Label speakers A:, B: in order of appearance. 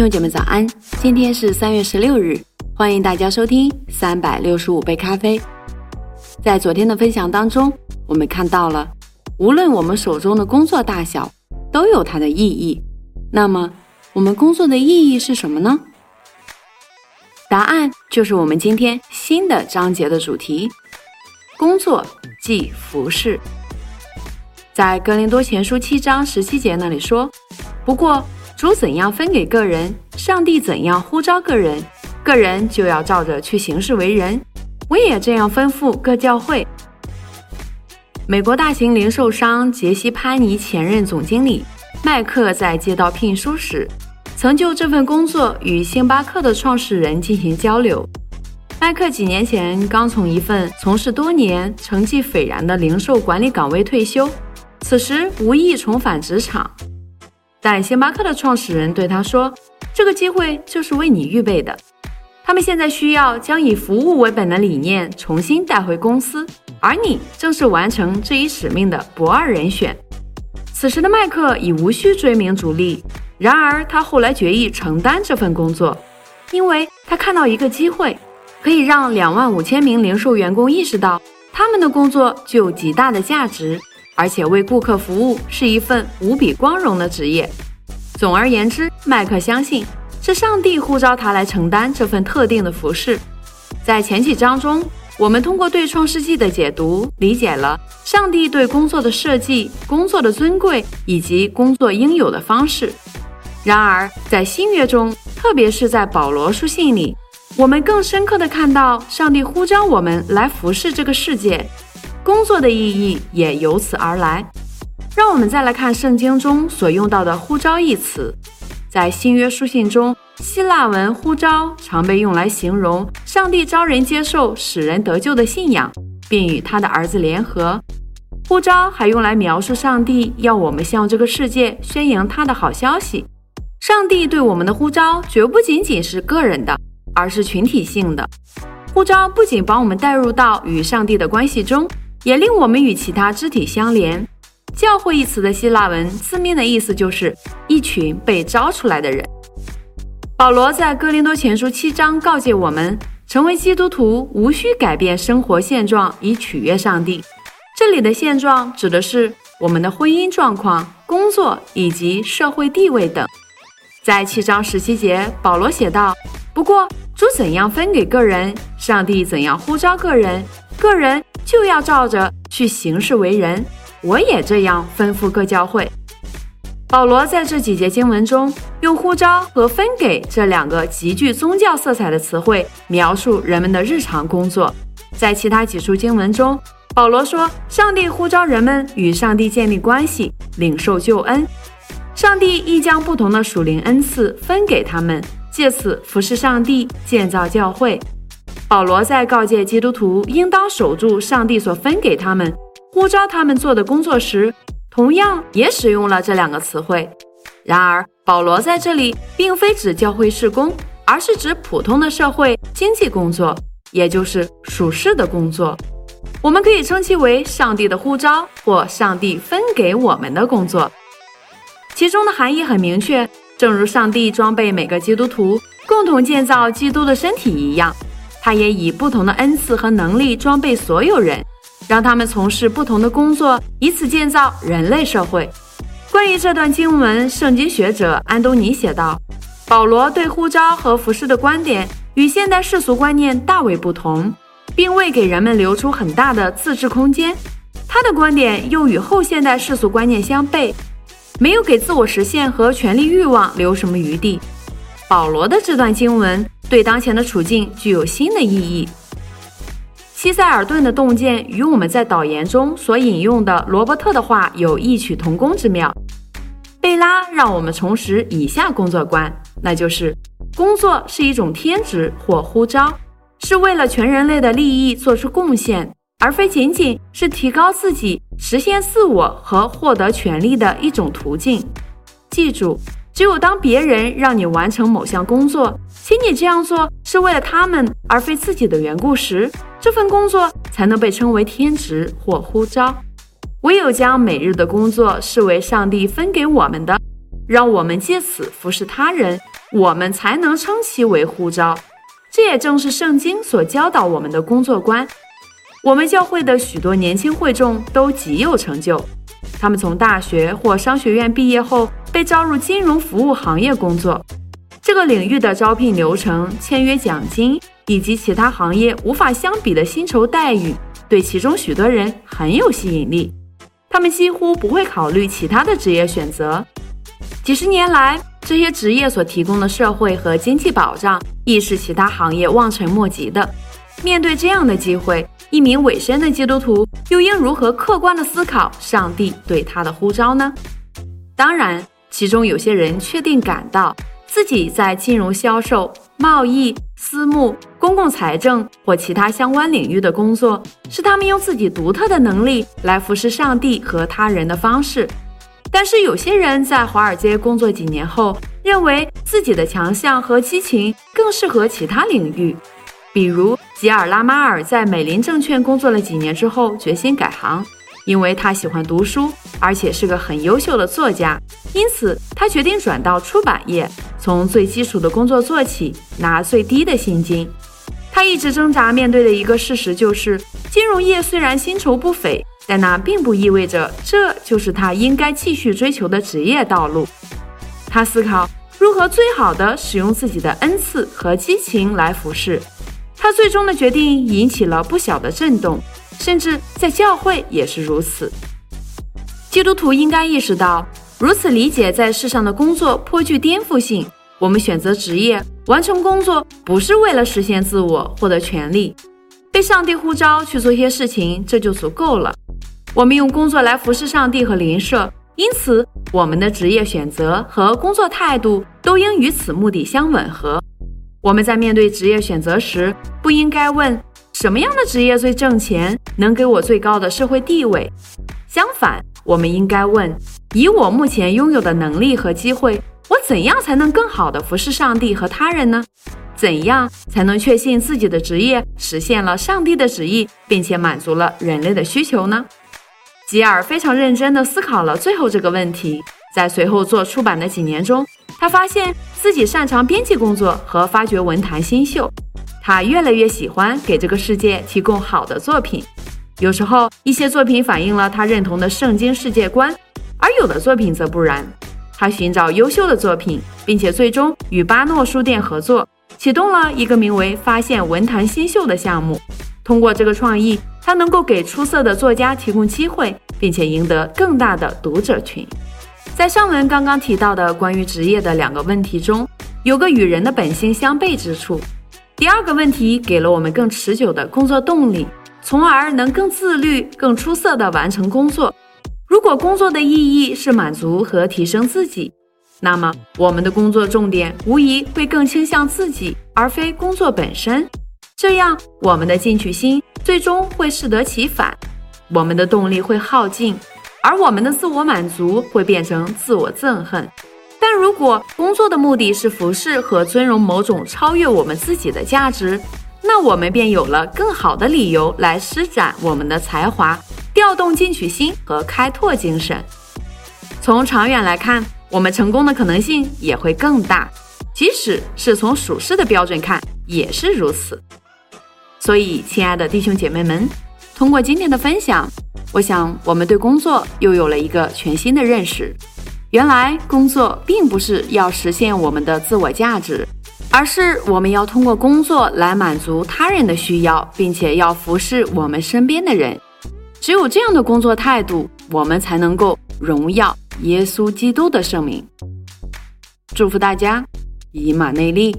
A: 兄姐妹早安，今天是三月十六日，欢迎大家收听三百六十五杯咖啡。在昨天的分享当中，我们看到了，无论我们手中的工作大小，都有它的意义。那么，我们工作的意义是什么呢？答案就是我们今天新的章节的主题：工作即服饰。在格林多前书七章十七节那里说，不过。主怎样分给个人，上帝怎样呼召个人，个人就要照着去行事为人。我也这样吩咐各教会。美国大型零售商杰西·潘尼前任总经理麦克在接到聘书时，曾就这份工作与星巴克的创始人进行交流。麦克几年前刚从一份从事多年、成绩斐然的零售管理岗位退休，此时无意重返职场。但星巴克的创始人对他说：“这个机会就是为你预备的。他们现在需要将以服务为本的理念重新带回公司，而你正是完成这一使命的不二人选。”此时的麦克已无需追名逐利，然而他后来决意承担这份工作，因为他看到一个机会，可以让两万五千名零售员工意识到他们的工作具有极大的价值。而且为顾客服务是一份无比光荣的职业。总而言之，麦克相信是上帝呼召他来承担这份特定的服饰。在前几章中，我们通过对创世纪的解读，理解了上帝对工作的设计、工作的尊贵以及工作应有的方式。然而，在新约中，特别是在保罗书信里，我们更深刻地看到上帝呼召我们来服侍这个世界。工作的意义也由此而来。让我们再来看圣经中所用到的“呼召”一词，在新约书信中，希腊文“呼召”常被用来形容上帝招人接受使人得救的信仰，并与他的儿子联合。呼召还用来描述上帝要我们向这个世界宣扬他的好消息。上帝对我们的呼召绝不仅仅是个人的，而是群体性的。呼召不仅把我们带入到与上帝的关系中。也令我们与其他肢体相连。教会一词的希腊文字面的意思就是一群被招出来的人。保罗在哥林多前书七章告诫我们，成为基督徒无需改变生活现状以取悦上帝。这里的现状指的是我们的婚姻状况、工作以及社会地位等。在七章十七节，保罗写道：“不过主怎样分给个人，上帝怎样呼召个人，个人。”就要照着去行事为人，我也这样吩咐各教会。保罗在这几节经文中用“呼召”和“分给”这两个极具宗教色彩的词汇描述人们的日常工作。在其他几处经文中，保罗说：“上帝呼召人们与上帝建立关系，领受救恩。上帝亦将不同的属灵恩赐分给他们，借此服侍上帝，建造教会。”保罗在告诫基督徒应当守住上帝所分给他们、呼召他们做的工作时，同样也使用了这两个词汇。然而，保罗在这里并非指教会事工，而是指普通的社会经济工作，也就是属世的工作。我们可以称其为上帝的呼召或上帝分给我们的工作。其中的含义很明确，正如上帝装备每个基督徒共同建造基督的身体一样。他也以不同的恩赐和能力装备所有人，让他们从事不同的工作，以此建造人类社会。关于这段经文，圣经学者安东尼写道：“保罗对呼召和服饰的观点与现代世俗观念大为不同，并未给人们留出很大的自治空间。他的观点又与后现代世俗观念相悖，没有给自我实现和权力欲望留什么余地。”保罗的这段经文。对当前的处境具有新的意义。西塞尔顿的洞见与我们在导言中所引用的罗伯特的话有异曲同工之妙。贝拉让我们重拾以下工作观，那就是工作是一种天职或呼召，是为了全人类的利益做出贡献，而非仅仅是提高自己、实现自我和获得权利的一种途径。记住。只有当别人让你完成某项工作，请你这样做是为了他们而非自己的缘故时，这份工作才能被称为天职或呼召。唯有将每日的工作视为上帝分给我们的，让我们借此服侍他人，我们才能称其为呼召。这也正是圣经所教导我们的工作观。我们教会的许多年轻会众都极有成就，他们从大学或商学院毕业后被招入金融服务行业工作。这个领域的招聘流程、签约奖金以及其他行业无法相比的薪酬待遇，对其中许多人很有吸引力。他们几乎不会考虑其他的职业选择。几十年来，这些职业所提供的社会和经济保障，亦是其他行业望尘莫及的。面对这样的机会，一名委身的基督徒又应如何客观地思考上帝对他的呼召呢？当然，其中有些人确定感到自己在金融销售、贸易、私募、公共财政或其他相关领域的工作，是他们用自己独特的能力来服侍上帝和他人的方式。但是有些人在华尔街工作几年后，认为自己的强项和激情更适合其他领域。比如吉尔拉马尔在美林证券工作了几年之后，决心改行，因为他喜欢读书，而且是个很优秀的作家，因此他决定转到出版业，从最基础的工作做起，拿最低的薪金。他一直挣扎面对的一个事实就是，金融业虽然薪酬不菲。但那并不意味着这就是他应该继续追求的职业道路。他思考如何最好的使用自己的恩赐和激情来服侍。他最终的决定引起了不小的震动，甚至在教会也是如此。基督徒应该意识到，如此理解在世上的工作颇具颠覆性。我们选择职业、完成工作，不是为了实现自我、获得权利。被上帝呼召去做些事情，这就足够了。我们用工作来服侍上帝和邻舍，因此我们的职业选择和工作态度都应与此目的相吻合。我们在面对职业选择时，不应该问什么样的职业最挣钱，能给我最高的社会地位。相反，我们应该问：以我目前拥有的能力和机会，我怎样才能更好地服侍上帝和他人呢？怎样才能确信自己的职业实现了上帝的旨意，并且满足了人类的需求呢？吉尔非常认真地思考了最后这个问题，在随后做出版的几年中，他发现自己擅长编辑工作和发掘文坛新秀。他越来越喜欢给这个世界提供好的作品。有时候，一些作品反映了他认同的圣经世界观，而有的作品则不然。他寻找优秀的作品，并且最终与巴诺书店合作，启动了一个名为“发现文坛新秀”的项目。通过这个创意。他能够给出色的作家提供机会，并且赢得更大的读者群。在上文刚刚提到的关于职业的两个问题中，有个与人的本性相悖之处。第二个问题给了我们更持久的工作动力，从而能更自律、更出色地完成工作。如果工作的意义是满足和提升自己，那么我们的工作重点无疑会更倾向自己，而非工作本身。这样，我们的进取心最终会适得其反，我们的动力会耗尽，而我们的自我满足会变成自我憎恨。但如果工作的目的是服侍和尊荣某种超越我们自己的价值，那我们便有了更好的理由来施展我们的才华，调动进取心和开拓精神。从长远来看，我们成功的可能性也会更大，即使是从属世的标准看，也是如此。所以，亲爱的弟兄姐妹们，通过今天的分享，我想我们对工作又有了一个全新的认识。原来，工作并不是要实现我们的自我价值，而是我们要通过工作来满足他人的需要，并且要服侍我们身边的人。只有这样的工作态度，我们才能够荣耀耶稣基督的圣名。祝福大家，以马内利。